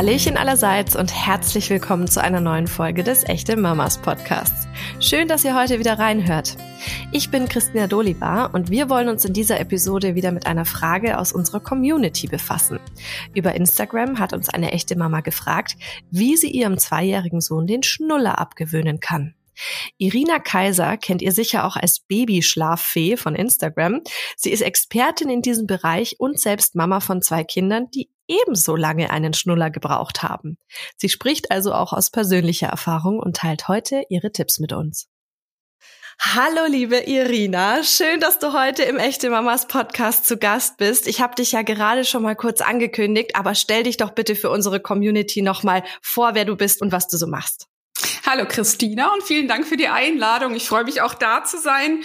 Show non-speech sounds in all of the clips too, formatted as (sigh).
Hallöchen allerseits und herzlich willkommen zu einer neuen Folge des Echte Mamas Podcasts. Schön, dass ihr heute wieder reinhört. Ich bin Christina Dolibar und wir wollen uns in dieser Episode wieder mit einer Frage aus unserer Community befassen. Über Instagram hat uns eine echte Mama gefragt, wie sie ihrem zweijährigen Sohn den Schnuller abgewöhnen kann. Irina Kaiser kennt ihr sicher auch als Babyschlaffee von Instagram. Sie ist Expertin in diesem Bereich und selbst Mama von zwei Kindern, die ebenso lange einen Schnuller gebraucht haben. Sie spricht also auch aus persönlicher Erfahrung und teilt heute ihre Tipps mit uns. Hallo liebe Irina, schön, dass du heute im Echte Mamas Podcast zu Gast bist. Ich habe dich ja gerade schon mal kurz angekündigt, aber stell dich doch bitte für unsere Community nochmal vor, wer du bist und was du so machst. Hallo Christina und vielen Dank für die Einladung. Ich freue mich auch da zu sein.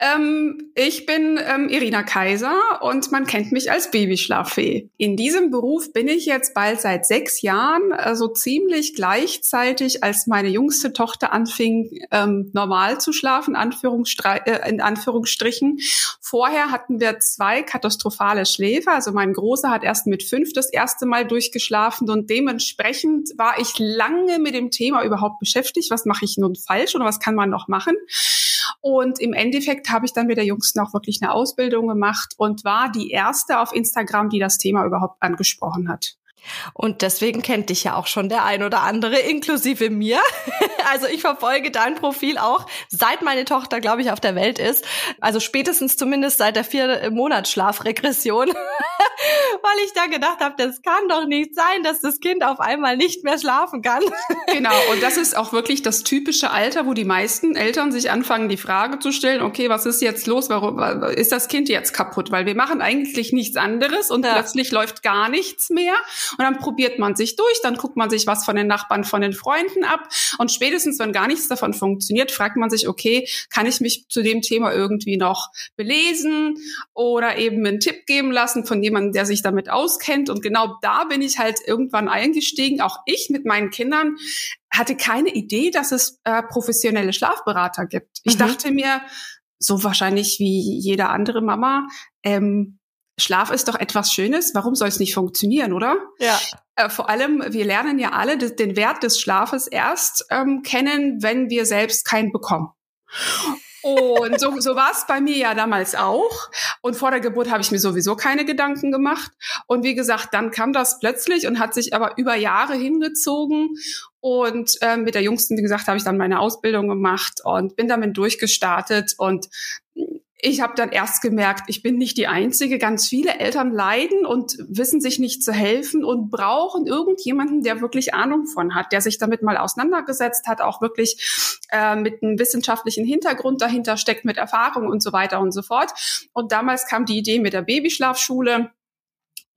Ähm, ich bin ähm, Irina Kaiser und man kennt mich als Babyschlaffee. In diesem Beruf bin ich jetzt bald seit sechs Jahren, also ziemlich gleichzeitig, als meine jüngste Tochter anfing, ähm, normal zu schlafen, äh, in Anführungsstrichen. Vorher hatten wir zwei katastrophale Schläfer. Also mein Großer hat erst mit fünf das erste Mal durchgeschlafen und dementsprechend war ich lange mit dem Thema überhaupt beschäftigt beschäftigt, was mache ich nun falsch oder was kann man noch machen. Und im Endeffekt habe ich dann mit der Jüngsten auch wirklich eine Ausbildung gemacht und war die erste auf Instagram, die das Thema überhaupt angesprochen hat. Und deswegen kennt dich ja auch schon der ein oder andere, inklusive mir. (laughs) Also ich verfolge dein Profil auch, seit meine Tochter, glaube ich, auf der Welt ist. Also spätestens zumindest seit der vier Monatsschlafregression. (laughs) Weil ich da gedacht habe, das kann doch nicht sein, dass das Kind auf einmal nicht mehr schlafen kann. (laughs) Genau, und das ist auch wirklich das typische Alter, wo die meisten Eltern sich anfangen, die Frage zu stellen, okay, was ist jetzt los? Warum ist das Kind jetzt kaputt? Weil wir machen eigentlich nichts anderes und ja. plötzlich läuft gar nichts mehr. Und dann probiert man sich durch, dann guckt man sich was von den Nachbarn, von den Freunden ab. Und spätestens, wenn gar nichts davon funktioniert, fragt man sich, okay, kann ich mich zu dem Thema irgendwie noch belesen oder eben einen Tipp geben lassen von jemandem, der sich damit auskennt. Und genau da bin ich halt irgendwann eingestiegen. Auch ich mit meinen Kindern hatte keine Idee, dass es äh, professionelle Schlafberater gibt. Ich mhm. dachte mir, so wahrscheinlich wie jede andere Mama, ähm, Schlaf ist doch etwas Schönes. Warum soll es nicht funktionieren, oder? Ja. Äh, vor allem, wir lernen ja alle den Wert des Schlafes erst ähm, kennen, wenn wir selbst keinen bekommen. Und so, so war es bei mir ja damals auch. Und vor der Geburt habe ich mir sowieso keine Gedanken gemacht. Und wie gesagt, dann kam das plötzlich und hat sich aber über Jahre hingezogen. Und äh, mit der Jüngsten, wie gesagt, habe ich dann meine Ausbildung gemacht und bin damit durchgestartet. Und ich habe dann erst gemerkt, ich bin nicht die Einzige. Ganz viele Eltern leiden und wissen sich nicht zu helfen und brauchen irgendjemanden, der wirklich Ahnung von hat, der sich damit mal auseinandergesetzt hat, auch wirklich äh, mit einem wissenschaftlichen Hintergrund dahinter steckt, mit Erfahrung und so weiter und so fort. Und damals kam die Idee mit der Babyschlafschule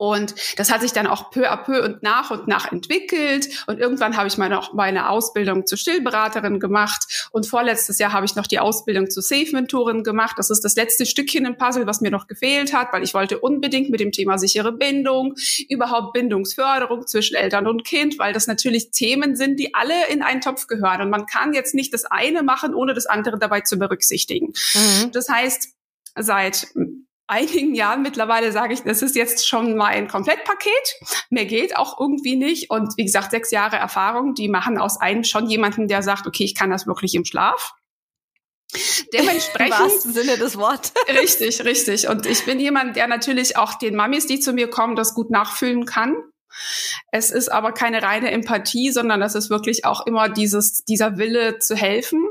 und das hat sich dann auch peu à peu und nach und nach entwickelt. Und irgendwann habe ich meine, meine Ausbildung zur Stillberaterin gemacht. Und vorletztes Jahr habe ich noch die Ausbildung zur Safe-Mentorin gemacht. Das ist das letzte Stückchen im Puzzle, was mir noch gefehlt hat, weil ich wollte unbedingt mit dem Thema sichere Bindung, überhaupt Bindungsförderung zwischen Eltern und Kind, weil das natürlich Themen sind, die alle in einen Topf gehören. Und man kann jetzt nicht das eine machen, ohne das andere dabei zu berücksichtigen. Mhm. Das heißt, seit einigen Jahren mittlerweile sage ich, das ist jetzt schon mal ein Komplettpaket. Mehr geht auch irgendwie nicht. Und wie gesagt, sechs Jahre Erfahrung, die machen aus einem schon jemanden, der sagt, okay, ich kann das wirklich im Schlaf. Dementsprechend. (laughs) Im wahrsten Sinne des Wortes. Richtig, richtig. Und ich bin jemand, der natürlich auch den Mamis, die zu mir kommen, das gut nachfühlen kann. Es ist aber keine reine Empathie, sondern das ist wirklich auch immer dieses, dieser Wille zu helfen.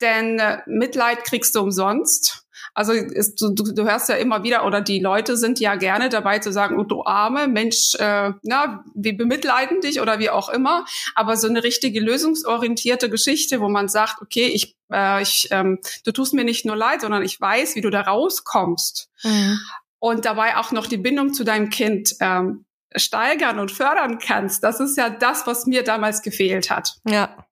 Denn äh, Mitleid kriegst du umsonst. Also ist, du, du hörst ja immer wieder, oder die Leute sind ja gerne dabei zu sagen, oh, du arme Mensch, äh, na, wir bemitleiden dich oder wie auch immer. Aber so eine richtige lösungsorientierte Geschichte, wo man sagt, okay, ich, äh, ich, ähm, du tust mir nicht nur leid, sondern ich weiß, wie du da rauskommst. Mhm. Und dabei auch noch die Bindung zu deinem Kind ähm, steigern und fördern kannst. Das ist ja das, was mir damals gefehlt hat. Ja.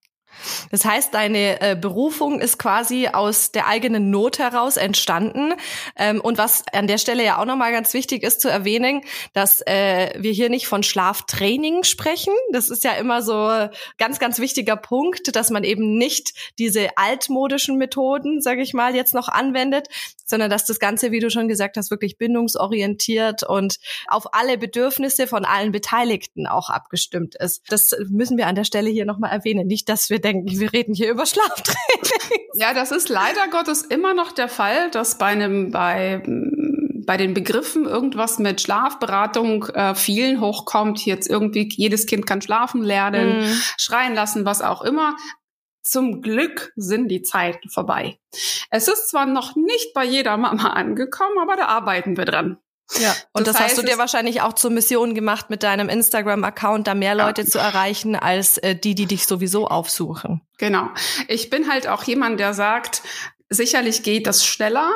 Das heißt, deine äh, Berufung ist quasi aus der eigenen Not heraus entstanden. Ähm, und was an der Stelle ja auch nochmal ganz wichtig ist zu erwähnen, dass äh, wir hier nicht von Schlaftraining sprechen. Das ist ja immer so ganz, ganz wichtiger Punkt, dass man eben nicht diese altmodischen Methoden, sage ich mal, jetzt noch anwendet, sondern dass das Ganze, wie du schon gesagt hast, wirklich bindungsorientiert und auf alle Bedürfnisse von allen Beteiligten auch abgestimmt ist. Das müssen wir an der Stelle hier nochmal erwähnen. Nicht, dass wir denken, wir reden hier über Schlaftraining. Ja, das ist leider Gottes immer noch der Fall, dass bei einem, bei, bei den Begriffen irgendwas mit Schlafberatung äh, vielen hochkommt. Jetzt irgendwie jedes Kind kann schlafen lernen, mm. schreien lassen, was auch immer. Zum Glück sind die Zeiten vorbei. Es ist zwar noch nicht bei jeder Mama angekommen, aber da arbeiten wir dran. Ja, und das, das heißt, hast du dir wahrscheinlich auch zur Mission gemacht, mit deinem Instagram-Account da mehr Leute ja. zu erreichen, als äh, die, die dich sowieso aufsuchen. Genau. Ich bin halt auch jemand, der sagt, sicherlich geht das schneller,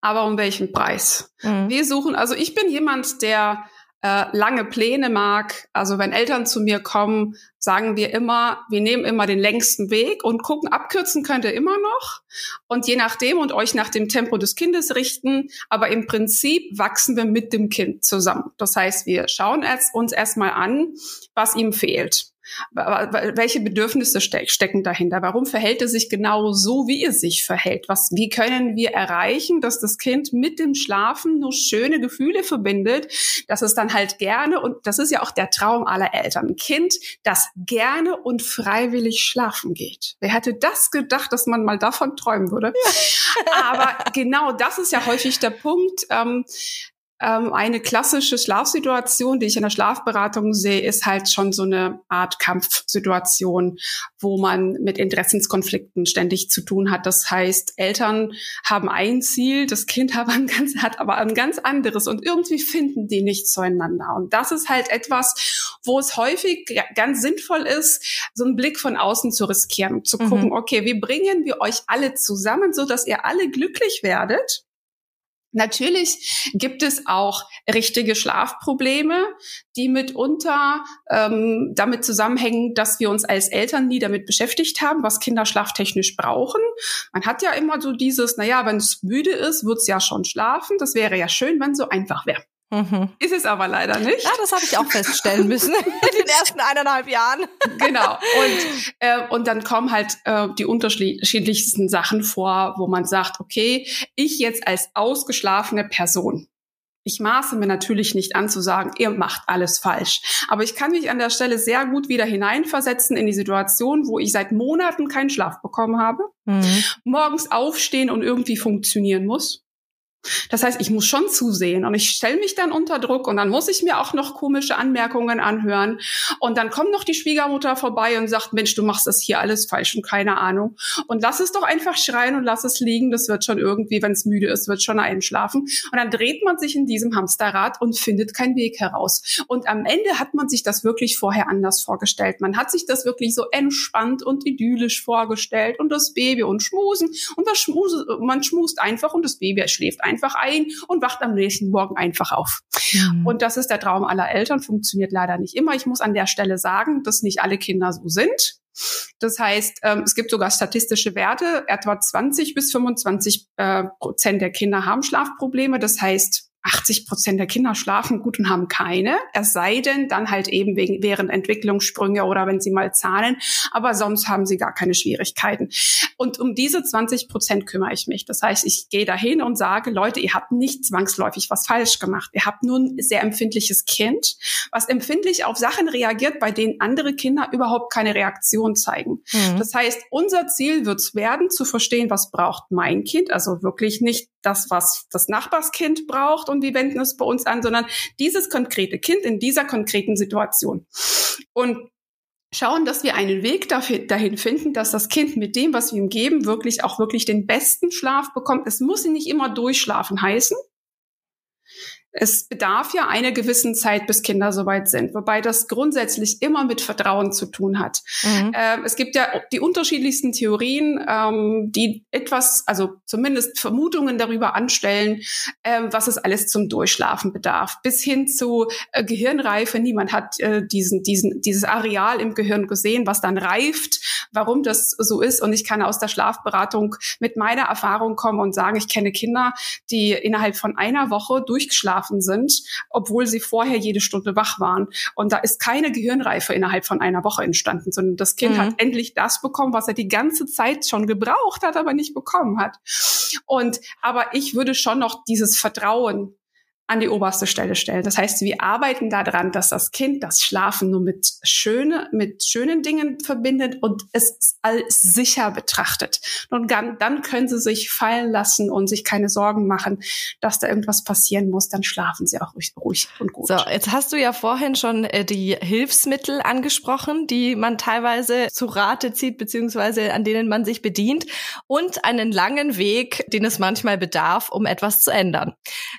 aber um welchen Preis? Mhm. Wir suchen, also ich bin jemand, der äh, lange Pläne mag. Also wenn Eltern zu mir kommen, sagen wir immer, wir nehmen immer den längsten Weg und gucken, abkürzen könnt ihr immer noch. Und je nachdem und euch nach dem Tempo des Kindes richten. Aber im Prinzip wachsen wir mit dem Kind zusammen. Das heißt, wir schauen uns erstmal an, was ihm fehlt. Welche Bedürfnisse stecken dahinter? Warum verhält es sich genau so, wie es sich verhält? Was, wie können wir erreichen, dass das Kind mit dem Schlafen nur schöne Gefühle verbindet, dass es dann halt gerne, und das ist ja auch der Traum aller Eltern, ein Kind, das gerne und freiwillig schlafen geht. Wer hätte das gedacht, dass man mal davon träumen würde? Aber genau das ist ja häufig der Punkt. Ähm, ähm, eine klassische Schlafsituation, die ich in der Schlafberatung sehe, ist halt schon so eine Art Kampfsituation, wo man mit Interessenskonflikten ständig zu tun hat. Das heißt, Eltern haben ein Ziel, das Kind (laughs) hat, ganz, hat aber ein ganz anderes und irgendwie finden die nicht zueinander. Und das ist halt etwas, wo es häufig ganz sinnvoll ist, so einen Blick von außen zu riskieren, zu mhm. gucken, okay, wie bringen wir euch alle zusammen, so dass ihr alle glücklich werdet Natürlich gibt es auch richtige Schlafprobleme, die mitunter ähm, damit zusammenhängen, dass wir uns als Eltern nie damit beschäftigt haben, was Kinder schlaftechnisch brauchen. Man hat ja immer so dieses, naja, wenn es müde ist, wird's ja schon schlafen. Das wäre ja schön, wenn so einfach wäre. Mhm. Ist es aber leider nicht. Ja, das habe ich auch feststellen (laughs) müssen in den ersten eineinhalb Jahren. Genau. Und, (laughs) äh, und dann kommen halt äh, die unterschiedlichsten Sachen vor, wo man sagt, okay, ich jetzt als ausgeschlafene Person, ich maße mir natürlich nicht an zu sagen, ihr macht alles falsch. Aber ich kann mich an der Stelle sehr gut wieder hineinversetzen in die Situation, wo ich seit Monaten keinen Schlaf bekommen habe, mhm. morgens aufstehen und irgendwie funktionieren muss das heißt, ich muss schon zusehen und ich stelle mich dann unter Druck und dann muss ich mir auch noch komische Anmerkungen anhören. Und dann kommt noch die Schwiegermutter vorbei und sagt, Mensch, du machst das hier alles falsch und keine Ahnung. Und lass es doch einfach schreien und lass es liegen, das wird schon irgendwie, wenn es müde ist, wird schon einschlafen. Und dann dreht man sich in diesem Hamsterrad und findet keinen Weg heraus. Und am Ende hat man sich das wirklich vorher anders vorgestellt. Man hat sich das wirklich so entspannt und idyllisch vorgestellt und das Baby und schmusen. Und das schmuse, man schmust einfach und das Baby schläft einfach ein und wacht am nächsten Morgen einfach auf. Mhm. Und das ist der Traum aller Eltern, funktioniert leider nicht immer. Ich muss an der Stelle sagen, dass nicht alle Kinder so sind. Das heißt, ähm, es gibt sogar statistische Werte, etwa 20 bis 25 äh, Prozent der Kinder haben Schlafprobleme. Das heißt, 80 Prozent der Kinder schlafen gut und haben keine. Es sei denn, dann halt eben wegen, während Entwicklungssprünge oder wenn sie mal zahlen. Aber sonst haben sie gar keine Schwierigkeiten. Und um diese 20 Prozent kümmere ich mich. Das heißt, ich gehe dahin und sage, Leute, ihr habt nicht zwangsläufig was falsch gemacht. Ihr habt nur ein sehr empfindliches Kind, was empfindlich auf Sachen reagiert, bei denen andere Kinder überhaupt keine Reaktion zeigen. Mhm. Das heißt, unser Ziel wird es werden, zu verstehen, was braucht mein Kind. Also wirklich nicht das, was das Nachbarskind braucht und die wenden es bei uns an, sondern dieses konkrete Kind in dieser konkreten Situation. Und schauen, dass wir einen Weg dahin finden, dass das Kind mit dem, was wir ihm geben, wirklich auch wirklich den besten Schlaf bekommt. Es muss ihn nicht immer durchschlafen heißen. Es bedarf ja einer gewissen Zeit, bis Kinder soweit sind, wobei das grundsätzlich immer mit Vertrauen zu tun hat. Mhm. Ähm, es gibt ja die unterschiedlichsten Theorien, ähm, die etwas, also zumindest Vermutungen darüber anstellen, ähm, was es alles zum Durchschlafen bedarf, bis hin zu äh, Gehirnreife. Niemand hat äh, diesen, diesen, dieses Areal im Gehirn gesehen, was dann reift, warum das so ist. Und ich kann aus der Schlafberatung mit meiner Erfahrung kommen und sagen, ich kenne Kinder, die innerhalb von einer Woche durchgeschlafen eingeschlafen sind, obwohl sie vorher jede Stunde wach waren. Und da ist keine Gehirnreife innerhalb von einer Woche entstanden, sondern das Kind mhm. hat endlich das bekommen, was er die ganze Zeit schon gebraucht hat, aber nicht bekommen hat. Und aber ich würde schon noch dieses Vertrauen an die oberste Stelle stellen. Das heißt, wir arbeiten daran, dass das Kind das Schlafen nur mit schöne, mit schönen Dingen verbindet und es als sicher betrachtet. Und dann, können sie sich fallen lassen und sich keine Sorgen machen, dass da irgendwas passieren muss. Dann schlafen sie auch ruhig, ruhig und gut. So, jetzt hast du ja vorhin schon äh, die Hilfsmittel angesprochen, die man teilweise zu Rate zieht, beziehungsweise an denen man sich bedient und einen langen Weg, den es manchmal bedarf, um etwas zu ändern.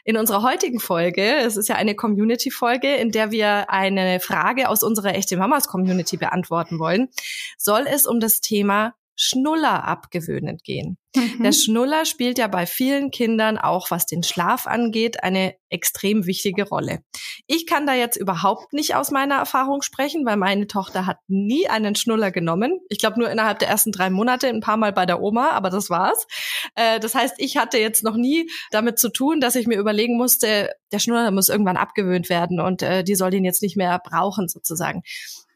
In unserer heutigen Folge, es ist ja eine Community-Folge, in der wir eine Frage aus unserer Echte Mamas Community beantworten wollen, soll es um das Thema Schnuller abgewöhnen gehen. Mhm. Der Schnuller spielt ja bei vielen Kindern auch, was den Schlaf angeht, eine extrem wichtige Rolle. Ich kann da jetzt überhaupt nicht aus meiner Erfahrung sprechen, weil meine Tochter hat nie einen Schnuller genommen. Ich glaube nur innerhalb der ersten drei Monate ein paar Mal bei der Oma, aber das war's. Äh, das heißt, ich hatte jetzt noch nie damit zu tun, dass ich mir überlegen musste, der Schnuller muss irgendwann abgewöhnt werden und äh, die soll den jetzt nicht mehr brauchen sozusagen.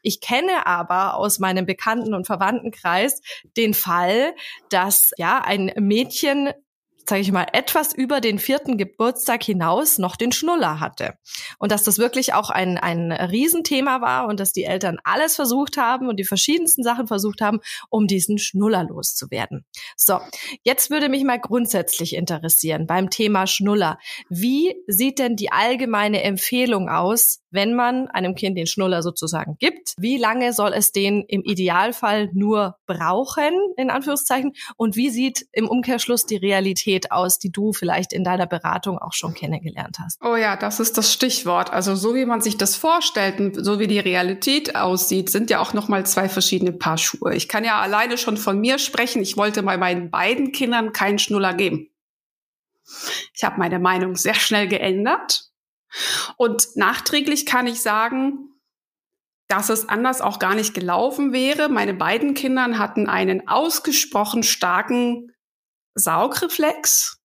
Ich kenne aber aus meinem Bekannten- und Verwandtenkreis den Fall, dass ja ein Mädchen sage ich mal, etwas über den vierten Geburtstag hinaus noch den Schnuller hatte. Und dass das wirklich auch ein, ein Riesenthema war und dass die Eltern alles versucht haben und die verschiedensten Sachen versucht haben, um diesen Schnuller loszuwerden. So, jetzt würde mich mal grundsätzlich interessieren beim Thema Schnuller. Wie sieht denn die allgemeine Empfehlung aus, wenn man einem Kind den Schnuller sozusagen gibt? Wie lange soll es den im Idealfall nur brauchen, in Anführungszeichen? Und wie sieht im Umkehrschluss die Realität aus, die du vielleicht in deiner Beratung auch schon kennengelernt hast? Oh ja, das ist das Stichwort. Also so wie man sich das vorstellt und so wie die Realität aussieht, sind ja auch nochmal zwei verschiedene Paar Schuhe. Ich kann ja alleine schon von mir sprechen. Ich wollte bei meinen beiden Kindern keinen Schnuller geben. Ich habe meine Meinung sehr schnell geändert und nachträglich kann ich sagen, dass es anders auch gar nicht gelaufen wäre. Meine beiden Kinder hatten einen ausgesprochen starken Saugreflex.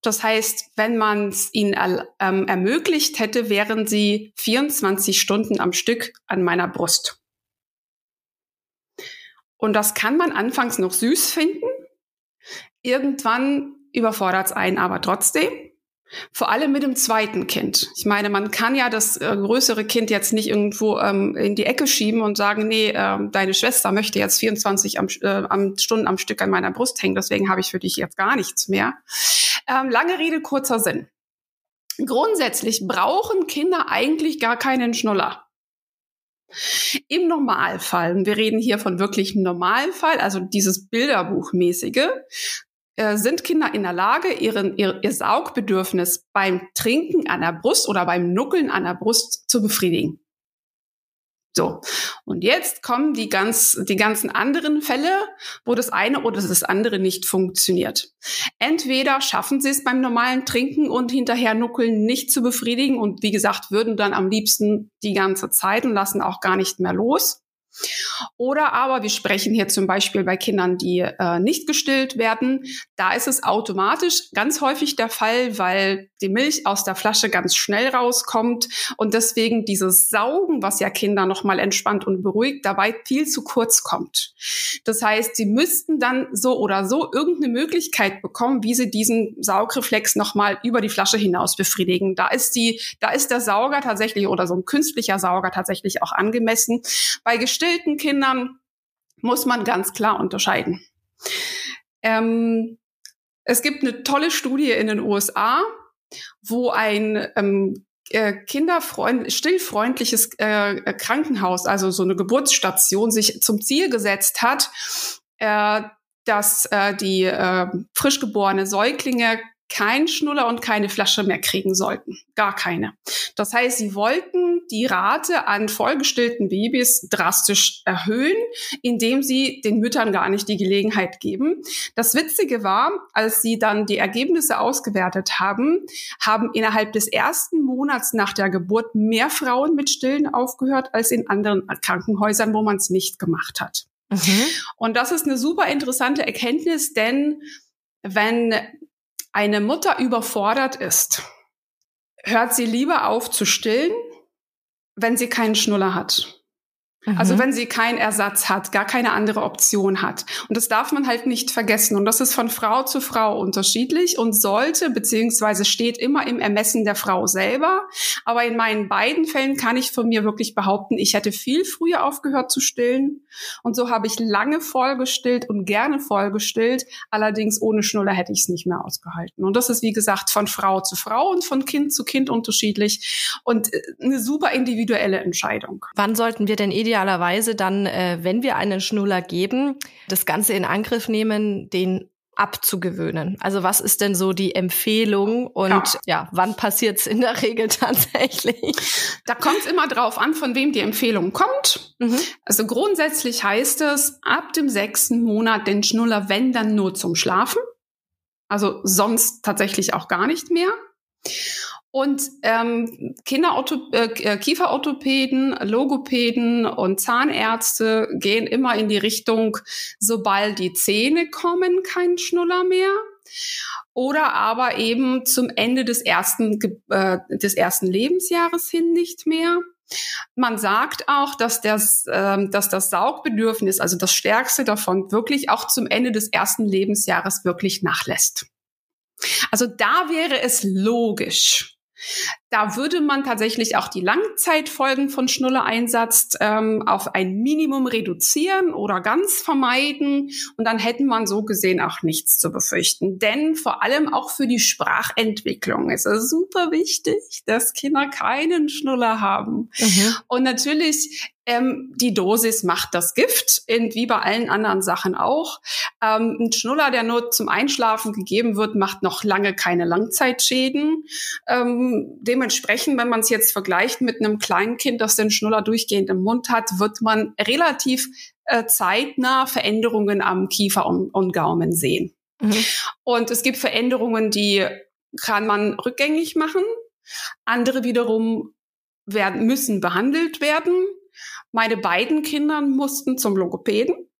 Das heißt, wenn man es ihnen ähm, ermöglicht hätte, wären sie 24 Stunden am Stück an meiner Brust. Und das kann man anfangs noch süß finden. Irgendwann überfordert es einen aber trotzdem. Vor allem mit dem zweiten Kind. Ich meine, man kann ja das äh, größere Kind jetzt nicht irgendwo ähm, in die Ecke schieben und sagen, nee, äh, deine Schwester möchte jetzt 24 am, äh, am Stunden am Stück an meiner Brust hängen, deswegen habe ich für dich jetzt gar nichts mehr. Ähm, lange Rede, kurzer Sinn. Grundsätzlich brauchen Kinder eigentlich gar keinen Schnuller. Im Normalfall, und wir reden hier von wirklich Normalfall, also dieses Bilderbuchmäßige, sind Kinder in der Lage, ihren, ihr, ihr Saugbedürfnis beim Trinken an der Brust oder beim Nuckeln an der Brust zu befriedigen. So. Und jetzt kommen die ganz, die ganzen anderen Fälle, wo das eine oder das andere nicht funktioniert. Entweder schaffen sie es beim normalen Trinken und hinterher Nuckeln nicht zu befriedigen und wie gesagt, würden dann am liebsten die ganze Zeit und lassen auch gar nicht mehr los. Oder aber wir sprechen hier zum Beispiel bei Kindern, die äh, nicht gestillt werden. Da ist es automatisch ganz häufig der Fall, weil die Milch aus der Flasche ganz schnell rauskommt und deswegen dieses Saugen, was ja Kinder nochmal entspannt und beruhigt, dabei viel zu kurz kommt. Das heißt, sie müssten dann so oder so irgendeine Möglichkeit bekommen, wie sie diesen Saugreflex nochmal über die Flasche hinaus befriedigen. Da ist die, da ist der Sauger tatsächlich oder so ein künstlicher Sauger tatsächlich auch angemessen. Bei gestillten Kindern muss man ganz klar unterscheiden. Ähm, es gibt eine tolle Studie in den USA, wo ein ähm, äh, kinderfreund stillfreundliches äh, Krankenhaus, also so eine Geburtsstation, sich zum Ziel gesetzt hat, äh, dass äh, die äh, frisch geborene Säuglinge kein Schnuller und keine Flasche mehr kriegen sollten. Gar keine. Das heißt, sie wollten die Rate an vollgestillten Babys drastisch erhöhen, indem sie den Müttern gar nicht die Gelegenheit geben. Das Witzige war, als sie dann die Ergebnisse ausgewertet haben, haben innerhalb des ersten Monats nach der Geburt mehr Frauen mit Stillen aufgehört als in anderen Krankenhäusern, wo man es nicht gemacht hat. Mhm. Und das ist eine super interessante Erkenntnis, denn wenn eine Mutter überfordert ist, hört sie lieber auf zu stillen, wenn sie keinen Schnuller hat. Also mhm. wenn sie keinen Ersatz hat, gar keine andere Option hat. Und das darf man halt nicht vergessen. Und das ist von Frau zu Frau unterschiedlich und sollte beziehungsweise steht immer im Ermessen der Frau selber. Aber in meinen beiden Fällen kann ich von mir wirklich behaupten, ich hätte viel früher aufgehört zu stillen. Und so habe ich lange vollgestillt und gerne vollgestillt. Allerdings ohne Schnuller hätte ich es nicht mehr ausgehalten. Und das ist, wie gesagt, von Frau zu Frau und von Kind zu Kind unterschiedlich und äh, eine super individuelle Entscheidung. Wann sollten wir denn ideal idealerweise dann, äh, wenn wir einen Schnuller geben, das Ganze in Angriff nehmen, den abzugewöhnen. Also was ist denn so die Empfehlung und ja, ja wann passiert's in der Regel (laughs) tatsächlich? Da kommt es immer drauf an, von wem die Empfehlung kommt. Mhm. Also grundsätzlich heißt es, ab dem sechsten Monat den Schnuller, wenn dann nur zum Schlafen. Also sonst tatsächlich auch gar nicht mehr. Und ähm, Kinderortho äh, äh, Kieferorthopäden, Logopäden und Zahnärzte gehen immer in die Richtung, sobald die Zähne kommen, kein Schnuller mehr. Oder aber eben zum Ende des ersten, äh, des ersten Lebensjahres hin nicht mehr. Man sagt auch, dass das, äh, dass das Saugbedürfnis, also das Stärkste davon, wirklich auch zum Ende des ersten Lebensjahres wirklich nachlässt. Also da wäre es logisch, da würde man tatsächlich auch die Langzeitfolgen von Schnullereinsatz ähm, auf ein Minimum reduzieren oder ganz vermeiden. Und dann hätten man so gesehen auch nichts zu befürchten. Denn vor allem auch für die Sprachentwicklung ist es super wichtig, dass Kinder keinen Schnuller haben. Mhm. Und natürlich ähm, die Dosis macht das Gift, in, wie bei allen anderen Sachen auch. Ähm, ein Schnuller, der nur zum Einschlafen gegeben wird, macht noch lange keine Langzeitschäden. Ähm, dementsprechend, wenn man es jetzt vergleicht mit einem kleinen Kind, das den Schnuller durchgehend im Mund hat, wird man relativ äh, zeitnah Veränderungen am Kiefer und, und Gaumen sehen. Mhm. Und es gibt Veränderungen, die kann man rückgängig machen. Andere wiederum werden, müssen behandelt werden. Meine beiden Kinder mussten zum Logopäden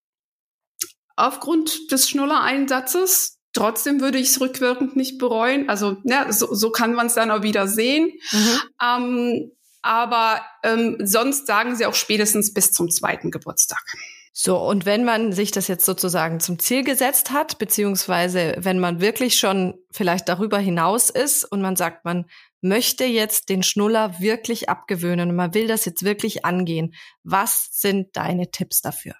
aufgrund des Schnullereinsatzes. Trotzdem würde ich es rückwirkend nicht bereuen. Also ja, so, so kann man es dann auch wieder sehen. Mhm. Ähm, aber ähm, sonst sagen sie auch spätestens bis zum zweiten Geburtstag. So, und wenn man sich das jetzt sozusagen zum Ziel gesetzt hat, beziehungsweise wenn man wirklich schon vielleicht darüber hinaus ist und man sagt, man möchte jetzt den Schnuller wirklich abgewöhnen und man will das jetzt wirklich angehen. Was sind deine Tipps dafür?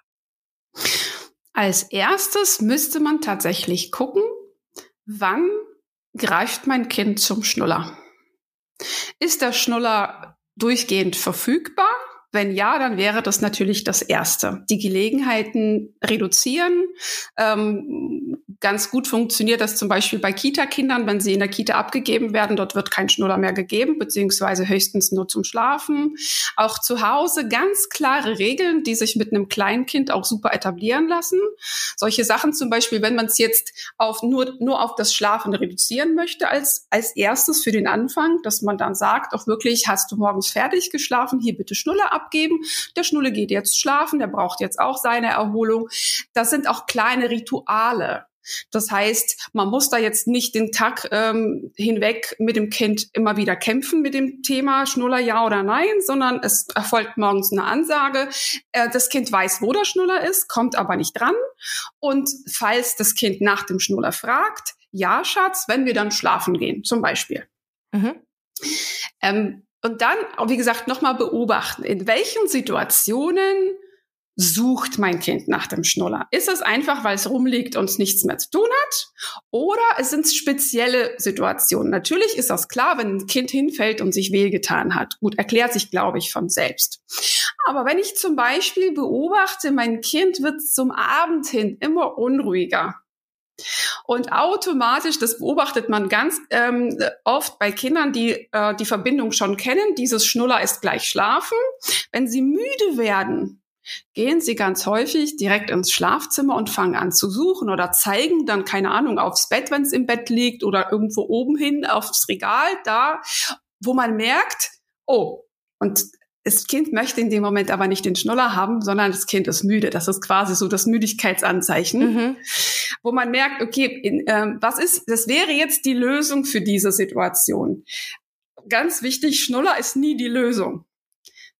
Als erstes müsste man tatsächlich gucken, wann greift mein Kind zum Schnuller? Ist der Schnuller durchgehend verfügbar? Wenn ja, dann wäre das natürlich das Erste. Die Gelegenheiten reduzieren. Ähm, ganz gut funktioniert das zum Beispiel bei Kita-Kindern, wenn sie in der Kita abgegeben werden. Dort wird kein Schnuller mehr gegeben, beziehungsweise höchstens nur zum Schlafen. Auch zu Hause ganz klare Regeln, die sich mit einem Kleinkind auch super etablieren lassen. Solche Sachen zum Beispiel, wenn man es jetzt auf nur, nur auf das Schlafen reduzieren möchte als, als erstes für den Anfang, dass man dann sagt, auch wirklich, hast du morgens fertig geschlafen, hier bitte Schnuller abgeben. Der Schnulle geht jetzt schlafen, der braucht jetzt auch seine Erholung. Das sind auch kleine Rituale. Das heißt, man muss da jetzt nicht den Tag ähm, hinweg mit dem Kind immer wieder kämpfen mit dem Thema Schnuller ja oder nein, sondern es erfolgt morgens eine Ansage. Äh, das Kind weiß, wo der Schnuller ist, kommt aber nicht dran. Und falls das Kind nach dem Schnuller fragt, ja, Schatz, wenn wir dann schlafen gehen, zum Beispiel. Mhm. Ähm, und dann, wie gesagt, nochmal beobachten, in welchen Situationen sucht mein Kind nach dem Schnuller? Ist es einfach, weil es rumliegt und nichts mehr zu tun hat? Oder es sind spezielle Situationen? Natürlich ist das klar, wenn ein Kind hinfällt und sich wehgetan hat. Gut, erklärt sich, glaube ich, von selbst. Aber wenn ich zum Beispiel beobachte, mein Kind wird zum Abend hin immer unruhiger, Und automatisch, das beobachtet man ganz ähm, oft bei Kindern, die äh, die Verbindung schon kennen, dieses Schnuller ist gleich schlafen. Wenn sie müde werden, gehen sie ganz häufig direkt ins Schlafzimmer und fangen an zu suchen oder zeigen dann, keine Ahnung, aufs Bett, wenn es im Bett liegt oder irgendwo oben hin aufs Regal, da, wo man merkt, oh, und das Kind möchte in dem Moment aber nicht den Schnuller haben, sondern das Kind ist müde. Das ist quasi so das Müdigkeitsanzeichen, mhm. wo man merkt, okay, in, ähm, was ist, das wäre jetzt die Lösung für diese Situation. Ganz wichtig, Schnuller ist nie die Lösung.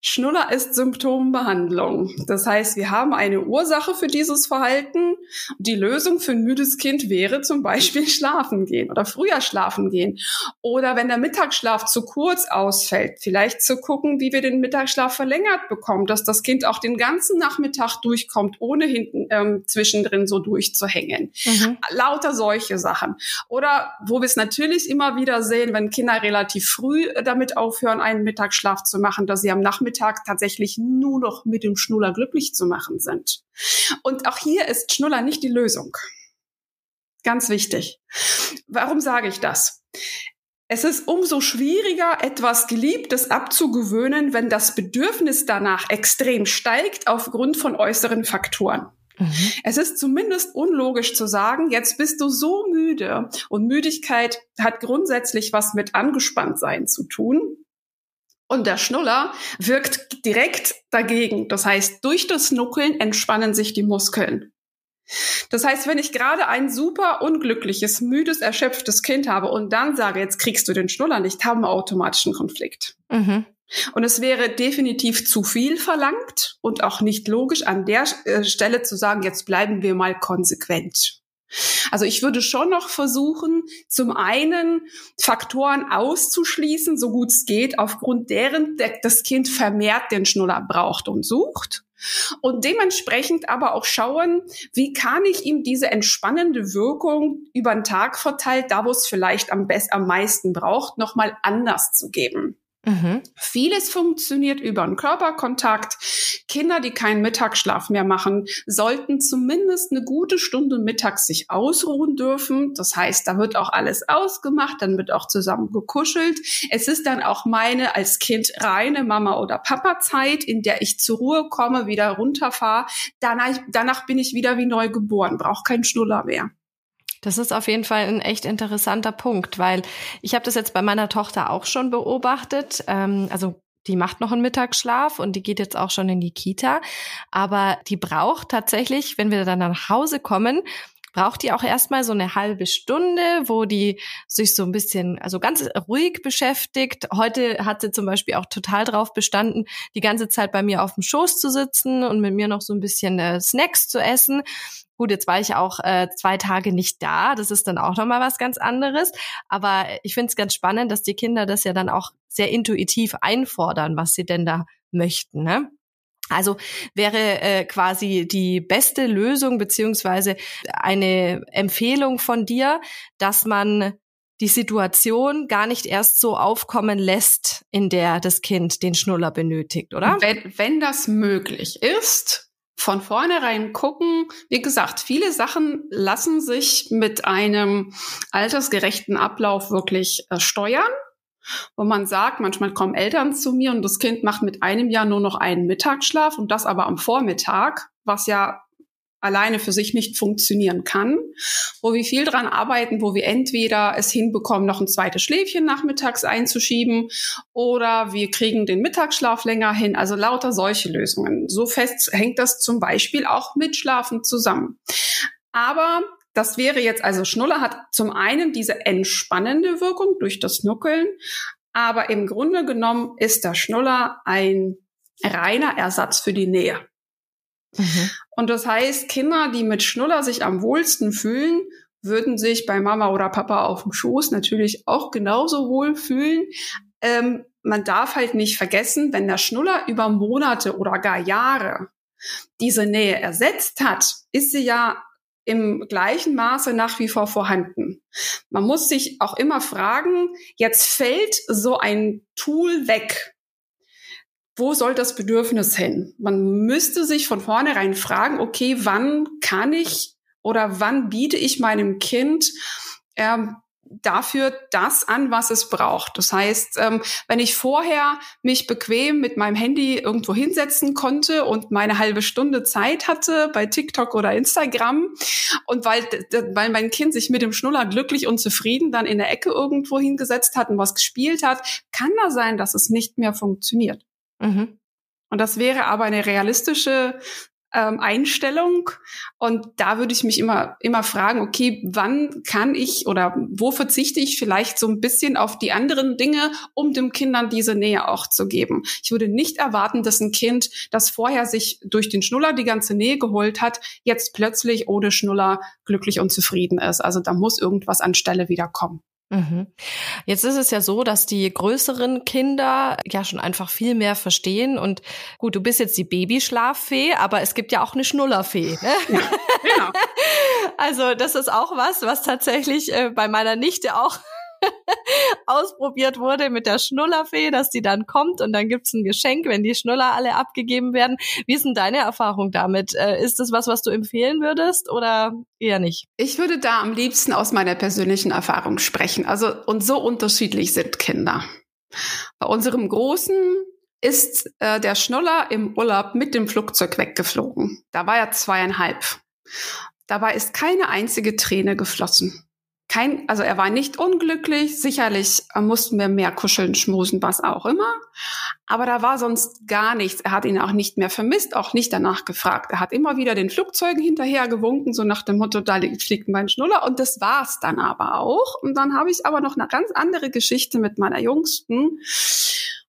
Schnuller ist Symptombehandlung. Das heißt, wir haben eine Ursache für dieses Verhalten. Die Lösung für ein müdes Kind wäre zum Beispiel (laughs) schlafen gehen oder früher schlafen gehen. Oder wenn der Mittagsschlaf zu kurz ausfällt, vielleicht zu gucken, wie wir den Mittagsschlaf verlängert bekommen, dass das Kind auch den ganzen Nachmittag durchkommt, ohne hinten ähm, zwischendrin so durchzuhängen. Mhm. Lauter solche Sachen. Oder wo wir es natürlich immer wieder sehen, wenn Kinder relativ früh damit aufhören, einen Mittagsschlaf zu machen, dass sie am Nachmittag Nachmittag tatsächlich nur noch mit dem Schnuller glücklich zu machen sind. Und auch hier ist Schnuller nicht die Lösung. Ganz wichtig. Warum sage ich das? Es ist umso schwieriger, etwas Geliebtes abzugewöhnen, wenn das Bedürfnis danach extrem steigt aufgrund von äußeren Faktoren. Mhm. Es ist zumindest unlogisch zu sagen, jetzt bist du so müde und Müdigkeit hat grundsätzlich was mit Angespanntsein zu tun. Und der Schnuller wirkt direkt dagegen. Das heißt, durch das Nuckeln entspannen sich die Muskeln. Das heißt, wenn ich gerade ein super unglückliches, müdes, erschöpftes Kind habe und dann sage, jetzt kriegst du den Schnuller nicht, haben wir automatisch einen Konflikt. Mhm. Und es wäre definitiv zu viel verlangt und auch nicht logisch an der äh, Stelle zu sagen, jetzt bleiben wir mal konsequent. Also ich würde schon noch versuchen, zum einen Faktoren auszuschließen, so gut es geht, aufgrund deren das Kind vermehrt den Schnuller braucht und sucht. Und dementsprechend aber auch schauen, wie kann ich ihm diese entspannende Wirkung über den Tag verteilt, da wo es vielleicht am, best, am meisten braucht, nochmal anders zu geben. Mhm. Vieles funktioniert über einen Körperkontakt. Kinder, die keinen Mittagsschlaf mehr machen, sollten zumindest eine gute Stunde mittags sich ausruhen dürfen. Das heißt, da wird auch alles ausgemacht, dann wird auch zusammen gekuschelt. Es ist dann auch meine als Kind reine Mama- oder Papa-Zeit, in der ich zur Ruhe komme, wieder runterfahre. Danach, danach bin ich wieder wie neu geboren, brauche keinen Schnuller mehr. Das ist auf jeden Fall ein echt interessanter Punkt, weil ich habe das jetzt bei meiner Tochter auch schon beobachtet. Ähm, also die macht noch einen Mittagsschlaf und die geht jetzt auch schon in die Kita. Aber die braucht tatsächlich, wenn wir dann nach Hause kommen, braucht die auch erstmal so eine halbe Stunde, wo die sich so ein bisschen, also ganz ruhig beschäftigt. Heute hat sie zum Beispiel auch total drauf bestanden, die ganze Zeit bei mir auf dem Schoß zu sitzen und mit mir noch so ein bisschen äh, Snacks zu essen. Gut, jetzt war ich auch äh, zwei Tage nicht da. Das ist dann auch nochmal was ganz anderes. Aber ich finde es ganz spannend, dass die Kinder das ja dann auch sehr intuitiv einfordern, was sie denn da möchten. Ne? Also wäre äh, quasi die beste Lösung beziehungsweise eine Empfehlung von dir, dass man die Situation gar nicht erst so aufkommen lässt, in der das Kind den Schnuller benötigt, oder? Wenn, wenn das möglich ist, von vornherein gucken. Wie gesagt, viele Sachen lassen sich mit einem altersgerechten Ablauf wirklich äh, steuern. Wo man sagt, manchmal kommen Eltern zu mir und das Kind macht mit einem Jahr nur noch einen Mittagsschlaf und das aber am Vormittag, was ja alleine für sich nicht funktionieren kann, wo wir viel dran arbeiten, wo wir entweder es hinbekommen, noch ein zweites Schläfchen nachmittags einzuschieben oder wir kriegen den Mittagsschlaf länger hin, also lauter solche Lösungen. So fest hängt das zum Beispiel auch mit Schlafen zusammen. Aber das wäre jetzt, also Schnuller hat zum einen diese entspannende Wirkung durch das Nuckeln, aber im Grunde genommen ist der Schnuller ein reiner Ersatz für die Nähe. Mhm. Und das heißt, Kinder, die mit Schnuller sich am wohlsten fühlen, würden sich bei Mama oder Papa auf dem Schoß natürlich auch genauso wohl fühlen. Ähm, man darf halt nicht vergessen, wenn der Schnuller über Monate oder gar Jahre diese Nähe ersetzt hat, ist sie ja im gleichen Maße nach wie vor vorhanden. Man muss sich auch immer fragen, jetzt fällt so ein Tool weg wo soll das Bedürfnis hin? Man müsste sich von vornherein fragen, okay, wann kann ich oder wann biete ich meinem Kind ähm, dafür das an, was es braucht. Das heißt, ähm, wenn ich vorher mich bequem mit meinem Handy irgendwo hinsetzen konnte und meine halbe Stunde Zeit hatte bei TikTok oder Instagram und weil, weil mein Kind sich mit dem Schnuller glücklich und zufrieden dann in der Ecke irgendwo hingesetzt hat und was gespielt hat, kann da sein, dass es nicht mehr funktioniert. Mhm. Und das wäre aber eine realistische ähm, Einstellung. Und da würde ich mich immer, immer fragen, okay, wann kann ich oder wo verzichte ich vielleicht so ein bisschen auf die anderen Dinge, um dem Kindern diese Nähe auch zu geben. Ich würde nicht erwarten, dass ein Kind, das vorher sich durch den Schnuller die ganze Nähe geholt hat, jetzt plötzlich ohne Schnuller glücklich und zufrieden ist. Also da muss irgendwas anstelle wieder kommen. Mhm. Jetzt ist es ja so, dass die größeren Kinder ja schon einfach viel mehr verstehen. Und gut, du bist jetzt die Babyschlaffee, aber es gibt ja auch eine Schnullerfee. Ne? (laughs) Ja, genau. (laughs) Also das ist auch was, was tatsächlich äh, bei meiner Nichte auch (laughs) ausprobiert wurde mit der Schnullerfee, dass die dann kommt und dann gibt's ein Geschenk, wenn die Schnuller alle abgegeben werden. Wie ist denn deine Erfahrung damit? Äh, ist das was, was du empfehlen würdest oder eher nicht? Ich würde da am liebsten aus meiner persönlichen Erfahrung sprechen. Also, und so unterschiedlich sind Kinder. Bei unserem Großen ist äh, der Schnuller im Urlaub mit dem Flugzeug weggeflogen. Da war er zweieinhalb. Dabei ist keine einzige Träne geflossen kein, also er war nicht unglücklich. Sicherlich äh, mussten wir mehr kuscheln, schmusen, was auch immer. Aber da war sonst gar nichts. Er hat ihn auch nicht mehr vermisst, auch nicht danach gefragt. Er hat immer wieder den Flugzeugen hinterher gewunken, so nach dem Motto, da fliegt mein Schnuller. Und das war's dann aber auch. Und dann habe ich aber noch eine ganz andere Geschichte mit meiner Jüngsten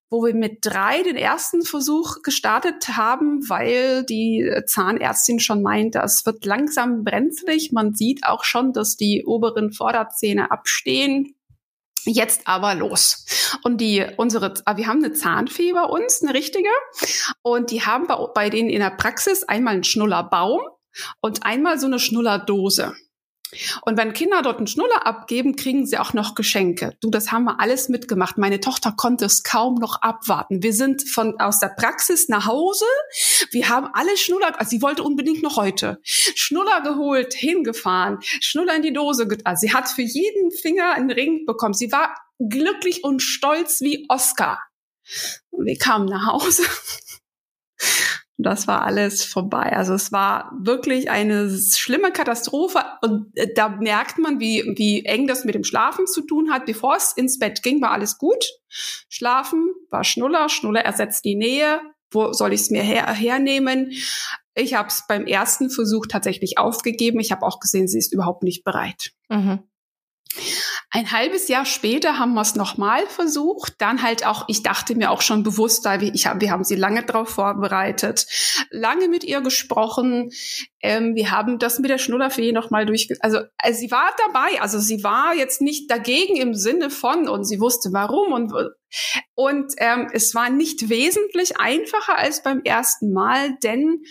wo wir mit drei den ersten Versuch gestartet haben, weil die Zahnärztin schon meinte, es wird langsam brenzlig. Man sieht auch schon, dass die oberen Vorderzähne abstehen. Jetzt aber los. Und die, unsere, ah, wir haben eine Zahnfee bei uns, eine richtige. Und die haben bei, bei denen in der Praxis einmal einen Schnullerbaum und einmal so eine Schnullerdose. Und wenn Kinder dort einen Schnuller abgeben, kriegen sie auch noch Geschenke. Du, das haben wir alles mitgemacht. Meine Tochter konnte es kaum noch abwarten. Wir sind von aus der Praxis nach Hause. Wir haben alle Schnuller, also sie wollte unbedingt noch heute Schnuller geholt, hingefahren, Schnuller in die Dose. Also sie hat für jeden Finger einen Ring bekommen. Sie war glücklich und stolz wie Oscar. Und wir kamen nach Hause. Das war alles vorbei. Also es war wirklich eine schlimme Katastrophe. Und äh, da merkt man, wie, wie eng das mit dem Schlafen zu tun hat. Bevor es ins Bett ging, war alles gut. Schlafen war Schnuller. Schnuller ersetzt die Nähe. Wo soll ich es mir her hernehmen? Ich habe es beim ersten Versuch tatsächlich aufgegeben. Ich habe auch gesehen, sie ist überhaupt nicht bereit. Mhm. Ein halbes Jahr später haben wir es nochmal versucht. Dann halt auch, ich dachte mir auch schon bewusst, weil wir, ich hab, wir haben sie lange darauf vorbereitet, lange mit ihr gesprochen. Ähm, wir haben das mit der Schnullerfee nochmal durch, also, also sie war dabei, also sie war jetzt nicht dagegen im Sinne von und sie wusste warum und und ähm, es war nicht wesentlich einfacher als beim ersten Mal, denn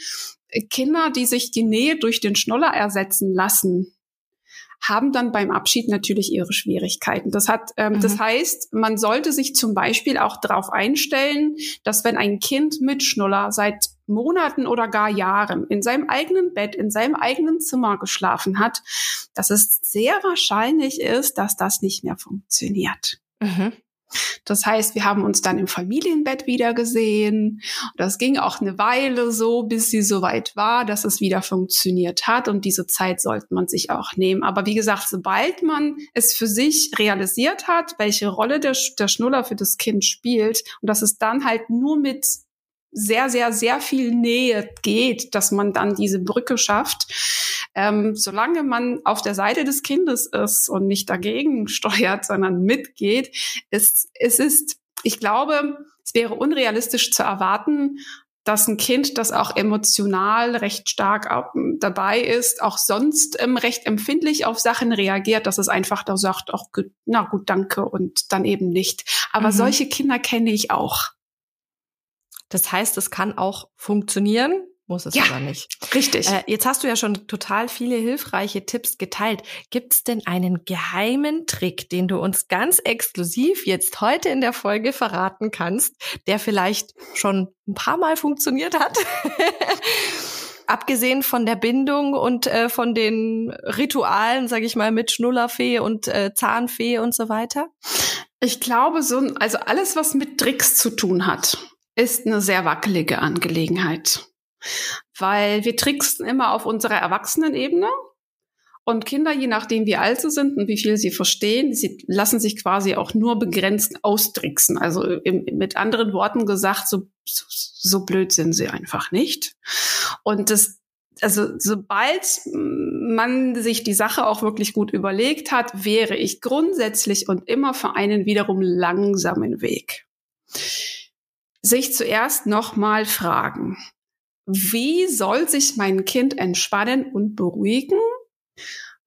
Kinder, die sich die Nähe durch den Schnuller ersetzen lassen, haben dann beim Abschied natürlich ihre Schwierigkeiten. Das hat, ähm, mhm. das heißt, man sollte sich zum Beispiel auch darauf einstellen, dass wenn ein Kind mit Schnuller seit Monaten oder gar Jahren in seinem eigenen Bett, in seinem eigenen Zimmer geschlafen hat, dass es sehr wahrscheinlich ist, dass das nicht mehr funktioniert. Mhm. Das heißt, wir haben uns dann im Familienbett wieder gesehen. Das ging auch eine Weile so, bis sie soweit war, dass es wieder funktioniert hat. Und diese Zeit sollte man sich auch nehmen. Aber wie gesagt, sobald man es für sich realisiert hat, welche Rolle der, der Schnuller für das Kind spielt und dass es dann halt nur mit sehr, sehr, sehr viel Nähe geht, dass man dann diese Brücke schafft. Ähm, solange man auf der Seite des Kindes ist und nicht dagegen (laughs) steuert, sondern mitgeht, ist, es ist, ich glaube, es wäre unrealistisch zu erwarten, dass ein Kind, das auch emotional recht stark dabei ist, auch sonst ähm, recht empfindlich auf Sachen reagiert, dass es einfach da sagt, auch na gut, danke und dann eben nicht. Aber mhm. solche Kinder kenne ich auch. Das heißt, es kann auch funktionieren, muss es ja, aber nicht. Richtig. Äh, jetzt hast du ja schon total viele hilfreiche Tipps geteilt. Gibt es denn einen geheimen Trick, den du uns ganz exklusiv jetzt heute in der Folge verraten kannst, der vielleicht schon ein paar Mal funktioniert hat? (laughs) abgesehen von der Bindung und äh, von den Ritualen, sage ich mal, mit Schnullerfee und äh, Zahnfee und so weiter? Ich glaube, so, also alles, was mit Tricks zu tun hat, ist eine sehr wackelige Angelegenheit. Weil wir tricksen immer auf unserer Erwachsenenebene und Kinder, je nachdem wie alt sie sind und wie viel sie verstehen, sie lassen sich quasi auch nur begrenzt austricksen. Also im, mit anderen Worten gesagt, so, so, so blöd sind sie einfach nicht. Und das, also sobald man sich die Sache auch wirklich gut überlegt hat, wäre ich grundsätzlich und immer für einen wiederum langsamen Weg. Sich zuerst nochmal fragen, wie soll sich mein Kind entspannen und beruhigen,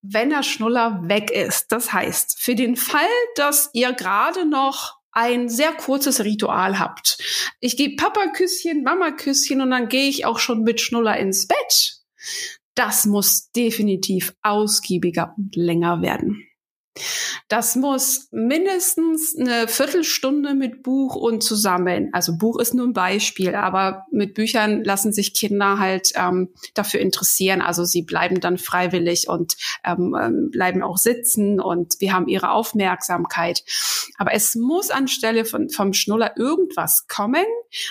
wenn der Schnuller weg ist. Das heißt, für den Fall, dass ihr gerade noch ein sehr kurzes Ritual habt. Ich gebe Papa-Küsschen, Mama-Küsschen und dann gehe ich auch schon mit Schnuller ins Bett. Das muss definitiv ausgiebiger und länger werden. Das muss mindestens eine Viertelstunde mit Buch und zusammen. Also Buch ist nur ein Beispiel, aber mit Büchern lassen sich Kinder halt ähm, dafür interessieren. Also sie bleiben dann freiwillig und ähm, ähm bleiben auch sitzen und wir haben ihre Aufmerksamkeit. Aber es muss anstelle von, vom Schnuller irgendwas kommen,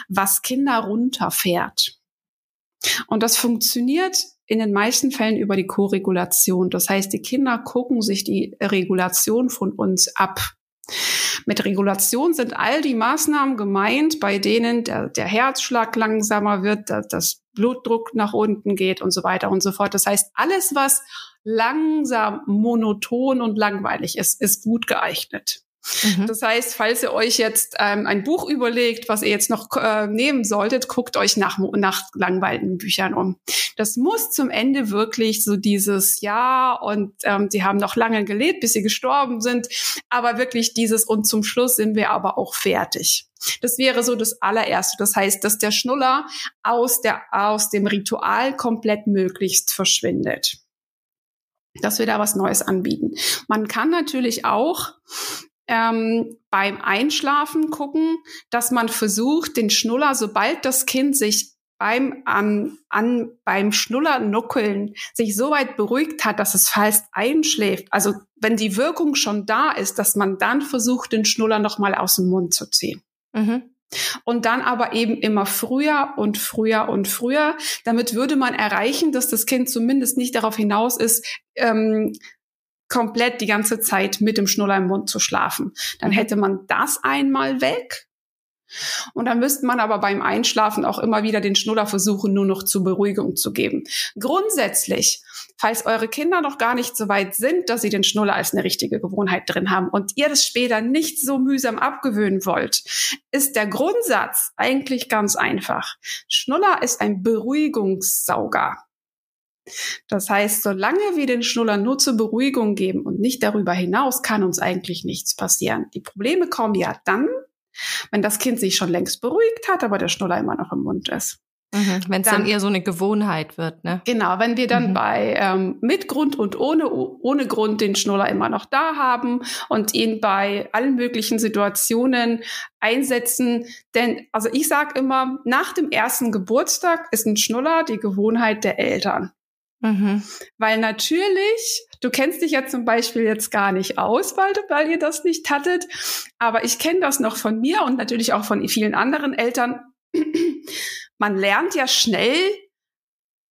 was Kinder runterfährt. Und das funktioniert in den meisten Fällen über die Koregulation. Das heißt, die Kinder gucken sich die Regulation von uns ab. Mit Regulation sind all die Maßnahmen gemeint, bei denen der, der Herzschlag langsamer wird, das Blutdruck nach unten geht und so weiter und so fort. Das heißt, alles, was langsam, monoton und langweilig ist, ist gut geeignet. Mhm. Das heißt, falls ihr euch jetzt ähm, ein Buch überlegt, was ihr jetzt noch äh, nehmen solltet, guckt euch nach, nach langweiligen Büchern um. Das muss zum Ende wirklich so dieses Ja und ähm, die haben noch lange gelebt, bis sie gestorben sind, aber wirklich dieses und zum Schluss sind wir aber auch fertig. Das wäre so das allererste. Das heißt, dass der Schnuller aus der, aus dem Ritual komplett möglichst verschwindet dass wir da was Neues anbieten. Man kann natürlich auch ähm, beim Einschlafen gucken, dass man versucht, den Schnuller, sobald das Kind sich beim, ähm, an, beim Schnullernuckeln sich so weit beruhigt hat, dass es fast einschläft, also wenn die Wirkung schon da ist, dass man dann versucht, den Schnuller nochmal aus dem Mund zu ziehen. Mhm. Und dann aber eben immer früher und früher und früher. Damit würde man erreichen, dass das Kind zumindest nicht darauf hinaus ist, ähm, komplett die ganze Zeit mit dem Schnuller im Mund zu schlafen. Dann mhm. hätte man das einmal weg. Und dann müsste man aber beim Einschlafen auch immer wieder den Schnuller versuchen, nur noch zur Beruhigung zu geben. Grundsätzlich, falls eure Kinder noch gar nicht so weit sind, dass sie den Schnuller als eine richtige Gewohnheit drin haben und ihr das später nicht so mühsam abgewöhnen wollt, ist der Grundsatz eigentlich ganz einfach. Schnuller ist ein Beruhigungssauger. Das heißt, solange wir den Schnuller nur zur Beruhigung geben und nicht darüber hinaus, kann uns eigentlich nichts passieren. Die Probleme kommen ja dann, wenn das Kind sich schon längst beruhigt hat, aber der Schnuller immer noch im Mund ist. Mhm, wenn es dann, dann, eher so eine Gewohnheit wird, ne? Genau, wenn wir dann mhm. bei ähm, mit Grund und ohne ohne Grund den Schnuller immer noch da haben und ihn bei allen möglichen Situationen einsetzen, denn also ich sage immer, nach dem ersten Geburtstag ist ein Schnuller die Gewohnheit der Eltern. Mhm. Weil natürlich, du kennst dich ja zum Beispiel jetzt gar nicht aus, weil, weil ihr das nicht hattet, aber ich kenne das noch von mir und natürlich auch von vielen anderen Eltern. (clears throat) Man lernt ja schnell,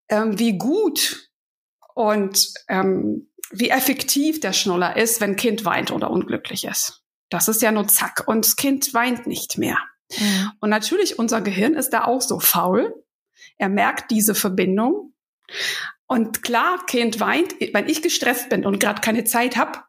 ähm, wie gut und ähm, wie effektiv der Schnuller ist, wenn Kind weint oder unglücklich ist. Das ist ja nur zack und das Kind weint nicht mehr. Mhm. Und natürlich, unser Gehirn ist da auch so faul. Er merkt diese Verbindung und klar, Kind weint, wenn ich gestresst bin und gerade keine Zeit habe,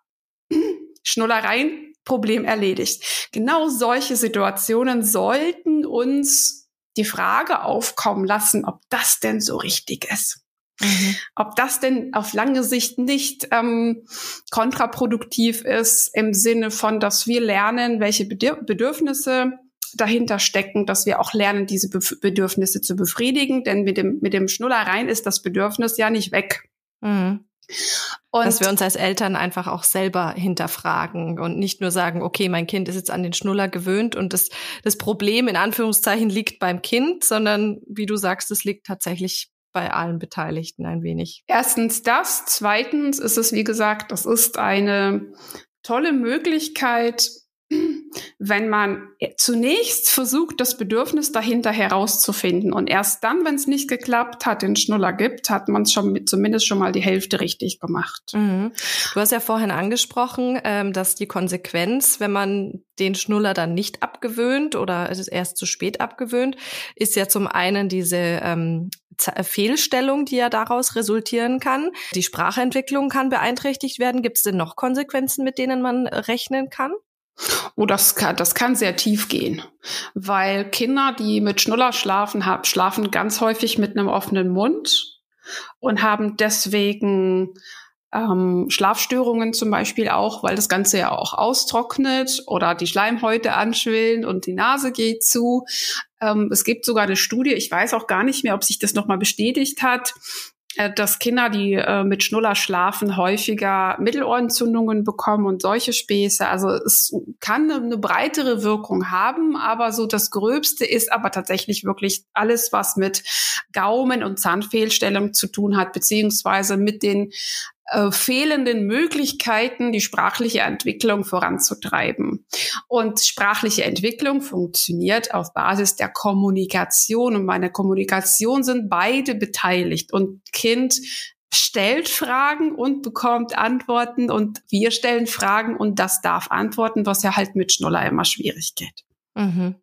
(clears throat) Schnullereien, Problem erledigt. Genau solche Situationen sollten uns die Frage aufkommen lassen, ob das denn so richtig ist. Mhm. Ob das denn auf lange Sicht nicht ähm, kontraproduktiv ist im Sinne von, dass wir lernen, welche Bedürfnisse dahinter stecken, dass wir auch lernen, diese Bedürfnisse zu befriedigen. Denn mit dem, mit dem Schnullereien ist das Bedürfnis ja nicht weg. Mhm. Und dass wir uns als Eltern einfach auch selber hinterfragen und nicht nur sagen, okay, mein Kind ist jetzt an den Schnuller gewöhnt und das, das Problem in Anführungszeichen liegt beim Kind, sondern wie du sagst, es liegt tatsächlich bei allen Beteiligten ein wenig. Erstens das. Zweitens ist es, wie gesagt, das ist eine tolle Möglichkeit, wenn man zunächst versucht, das Bedürfnis dahinter herauszufinden und erst dann, wenn es nicht geklappt hat, den Schnuller gibt, hat man es schon mit, zumindest schon mal die Hälfte richtig gemacht. Mhm. Du hast ja vorhin angesprochen, ähm, dass die Konsequenz, wenn man den Schnuller dann nicht abgewöhnt oder es ist erst zu spät abgewöhnt, ist ja zum einen diese ähm, Fehlstellung, die ja daraus resultieren kann. Die Sprachentwicklung kann beeinträchtigt werden. Gibt es denn noch Konsequenzen, mit denen man rechnen kann? Oh, das kann, das kann sehr tief gehen, weil Kinder, die mit Schnuller schlafen, haben, schlafen ganz häufig mit einem offenen Mund und haben deswegen ähm, Schlafstörungen zum Beispiel auch, weil das Ganze ja auch austrocknet oder die Schleimhäute anschwillen und die Nase geht zu. Ähm, es gibt sogar eine Studie, ich weiß auch gar nicht mehr, ob sich das nochmal bestätigt hat, dass Kinder, die äh, mit Schnuller schlafen, häufiger Mittelohrentzündungen bekommen und solche Späße. Also es kann eine, eine breitere Wirkung haben, aber so das Gröbste ist aber tatsächlich wirklich alles, was mit Gaumen- und Zahnfehlstellung zu tun hat, beziehungsweise mit den äh, fehlenden Möglichkeiten, die sprachliche Entwicklung voranzutreiben. Und sprachliche Entwicklung funktioniert auf Basis der Kommunikation. Und bei der Kommunikation sind beide beteiligt. Und Kind stellt Fragen und bekommt Antworten und wir stellen Fragen und das darf antworten, was ja halt mit Schnuller immer schwierig geht. Mhm.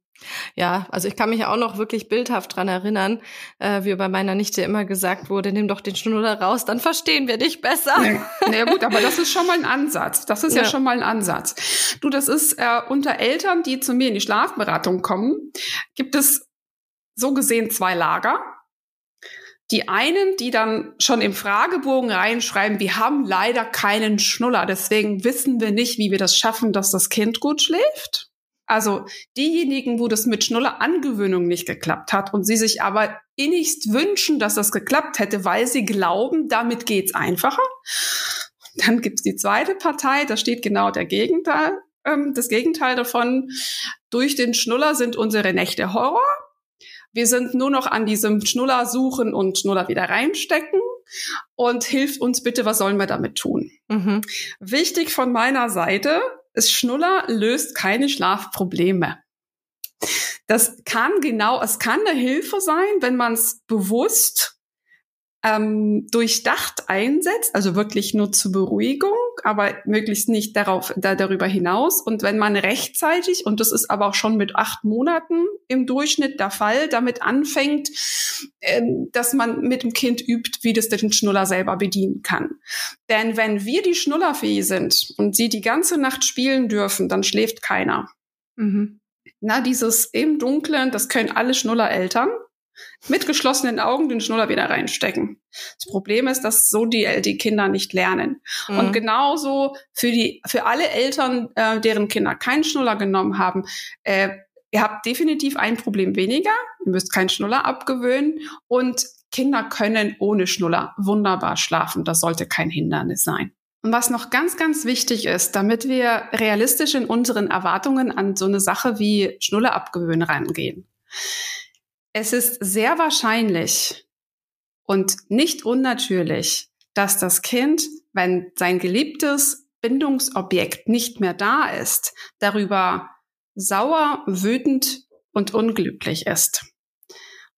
Ja, also ich kann mich auch noch wirklich bildhaft dran erinnern, äh, wie bei meiner Nichte immer gesagt wurde, nimm doch den Schnuller raus, dann verstehen wir dich besser. Na ja, gut, aber das ist schon mal ein Ansatz. Das ist ja, ja schon mal ein Ansatz. Du, das ist äh, unter Eltern, die zu mir in die Schlafberatung kommen, gibt es so gesehen zwei Lager. Die einen, die dann schon im Fragebogen reinschreiben, wir haben leider keinen Schnuller, deswegen wissen wir nicht, wie wir das schaffen, dass das Kind gut schläft. Also diejenigen, wo das mit Schnuller Angewöhnung nicht geklappt hat und sie sich aber innigst wünschen, dass das geklappt hätte, weil sie glauben, damit geht's einfacher. Dann gibt's die zweite Partei, da steht genau der Gegenteil, ähm, das Gegenteil davon. Durch den Schnuller sind unsere Nächte Horror. Wir sind nur noch an diesem Schnuller suchen und Schnuller wieder reinstecken und hilft uns bitte, was sollen wir damit tun? Mhm. Wichtig von meiner Seite, es Schnuller löst keine Schlafprobleme. Das kann genau, es kann eine Hilfe sein, wenn man es bewusst ähm, durchdacht einsetzt, also wirklich nur zur Beruhigung, aber möglichst nicht darauf, da, darüber hinaus. Und wenn man rechtzeitig, und das ist aber auch schon mit acht Monaten im Durchschnitt der Fall, damit anfängt, äh, dass man mit dem Kind übt, wie das den Schnuller selber bedienen kann. Denn wenn wir die Schnullerfee sind und sie die ganze Nacht spielen dürfen, dann schläft keiner. Mhm. Na, dieses im Dunkeln, das können alle Schnullereltern mit geschlossenen Augen den Schnuller wieder reinstecken. Das Problem ist, dass so die, die Kinder nicht lernen. Mhm. Und genauso für die, für alle Eltern, äh, deren Kinder keinen Schnuller genommen haben, äh, ihr habt definitiv ein Problem weniger. Ihr müsst keinen Schnuller abgewöhnen und Kinder können ohne Schnuller wunderbar schlafen. Das sollte kein Hindernis sein. Und was noch ganz, ganz wichtig ist, damit wir realistisch in unseren Erwartungen an so eine Sache wie Schnuller abgewöhnen rangehen. Es ist sehr wahrscheinlich und nicht unnatürlich, dass das Kind, wenn sein geliebtes Bindungsobjekt nicht mehr da ist, darüber sauer, wütend und unglücklich ist.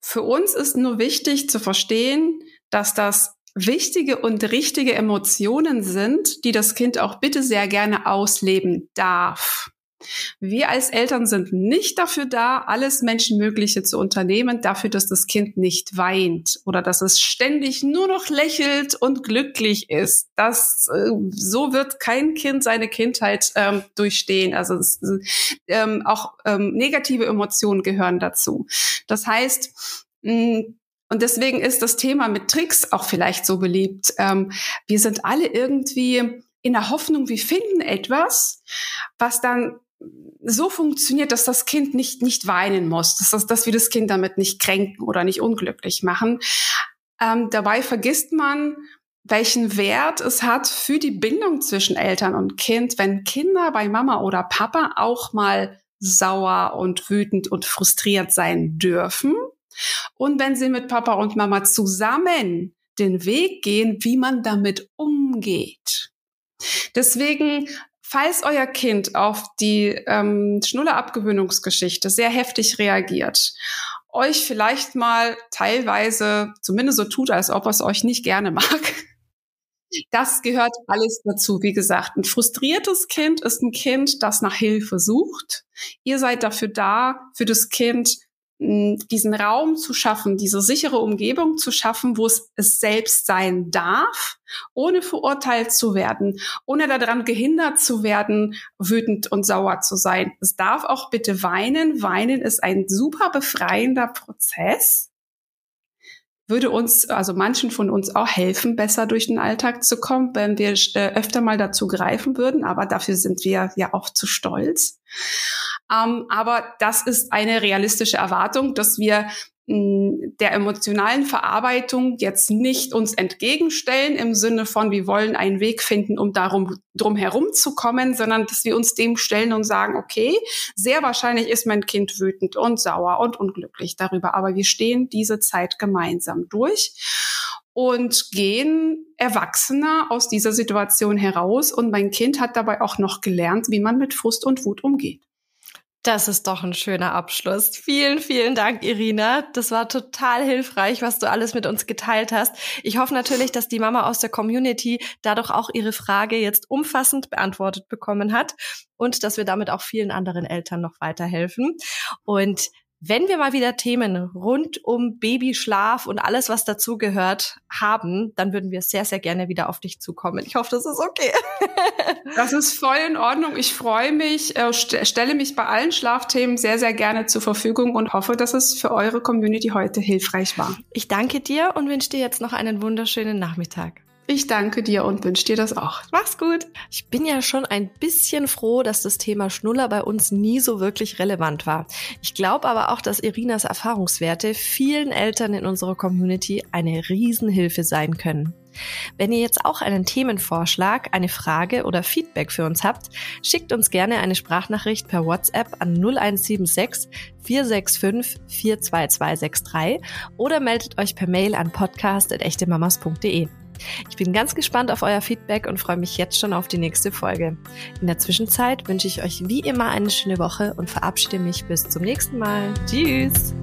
Für uns ist nur wichtig zu verstehen, dass das wichtige und richtige Emotionen sind, die das Kind auch bitte sehr gerne ausleben darf. Wir als Eltern sind nicht dafür da, alles Menschenmögliche zu unternehmen, dafür, dass das Kind nicht weint oder dass es ständig nur noch lächelt und glücklich ist. Das, äh, so wird kein Kind seine Kindheit ähm, durchstehen. Also es, ähm, auch ähm, negative Emotionen gehören dazu. Das heißt, mh, und deswegen ist das Thema mit Tricks auch vielleicht so beliebt. Ähm, wir sind alle irgendwie in der Hoffnung, wir finden etwas, was dann so funktioniert, dass das Kind nicht, nicht weinen muss, dass, das, dass wir das Kind damit nicht kränken oder nicht unglücklich machen. Ähm, dabei vergisst man, welchen Wert es hat für die Bindung zwischen Eltern und Kind, wenn Kinder bei Mama oder Papa auch mal sauer und wütend und frustriert sein dürfen und wenn sie mit Papa und Mama zusammen den Weg gehen, wie man damit umgeht. Deswegen Falls euer Kind auf die ähm, Schnuller-Abgewöhnungsgeschichte sehr heftig reagiert, euch vielleicht mal teilweise zumindest so tut, als ob es euch nicht gerne mag, das gehört alles dazu. Wie gesagt, ein frustriertes Kind ist ein Kind, das nach Hilfe sucht. Ihr seid dafür da, für das Kind diesen Raum zu schaffen, diese sichere Umgebung zu schaffen, wo es es selbst sein darf, ohne verurteilt zu werden, ohne daran gehindert zu werden, wütend und sauer zu sein. Es darf auch bitte weinen. Weinen ist ein super befreiender Prozess. Würde uns, also manchen von uns auch helfen, besser durch den Alltag zu kommen, wenn wir äh, öfter mal dazu greifen würden. Aber dafür sind wir ja auch zu stolz. Ähm, aber das ist eine realistische Erwartung, dass wir der emotionalen Verarbeitung jetzt nicht uns entgegenstellen im Sinne von, wir wollen einen Weg finden, um darum drum herum zu kommen, sondern dass wir uns dem stellen und sagen, okay, sehr wahrscheinlich ist mein Kind wütend und sauer und unglücklich darüber, aber wir stehen diese Zeit gemeinsam durch und gehen erwachsener aus dieser Situation heraus und mein Kind hat dabei auch noch gelernt, wie man mit Frust und Wut umgeht. Das ist doch ein schöner Abschluss. Vielen, vielen Dank, Irina. Das war total hilfreich, was du alles mit uns geteilt hast. Ich hoffe natürlich, dass die Mama aus der Community dadurch auch ihre Frage jetzt umfassend beantwortet bekommen hat und dass wir damit auch vielen anderen Eltern noch weiterhelfen. Und wenn wir mal wieder Themen rund um Babyschlaf und alles, was dazu gehört, haben, dann würden wir sehr, sehr gerne wieder auf dich zukommen. Ich hoffe, das ist okay. (laughs) das ist voll in Ordnung. Ich freue mich, äh, st stelle mich bei allen Schlafthemen sehr, sehr gerne zur Verfügung und hoffe, dass es für eure Community heute hilfreich war. Ich danke dir und wünsche dir jetzt noch einen wunderschönen Nachmittag. Ich danke dir und wünsche dir das auch. Mach's gut. Ich bin ja schon ein bisschen froh, dass das Thema Schnuller bei uns nie so wirklich relevant war. Ich glaube aber auch, dass Irinas Erfahrungswerte vielen Eltern in unserer Community eine Riesenhilfe sein können. Wenn ihr jetzt auch einen Themenvorschlag, eine Frage oder Feedback für uns habt, schickt uns gerne eine Sprachnachricht per WhatsApp an 0176 465 42263 oder meldet euch per Mail an podcast.echtemamas.de. Ich bin ganz gespannt auf euer Feedback und freue mich jetzt schon auf die nächste Folge. In der Zwischenzeit wünsche ich euch wie immer eine schöne Woche und verabschiede mich bis zum nächsten Mal. Tschüss!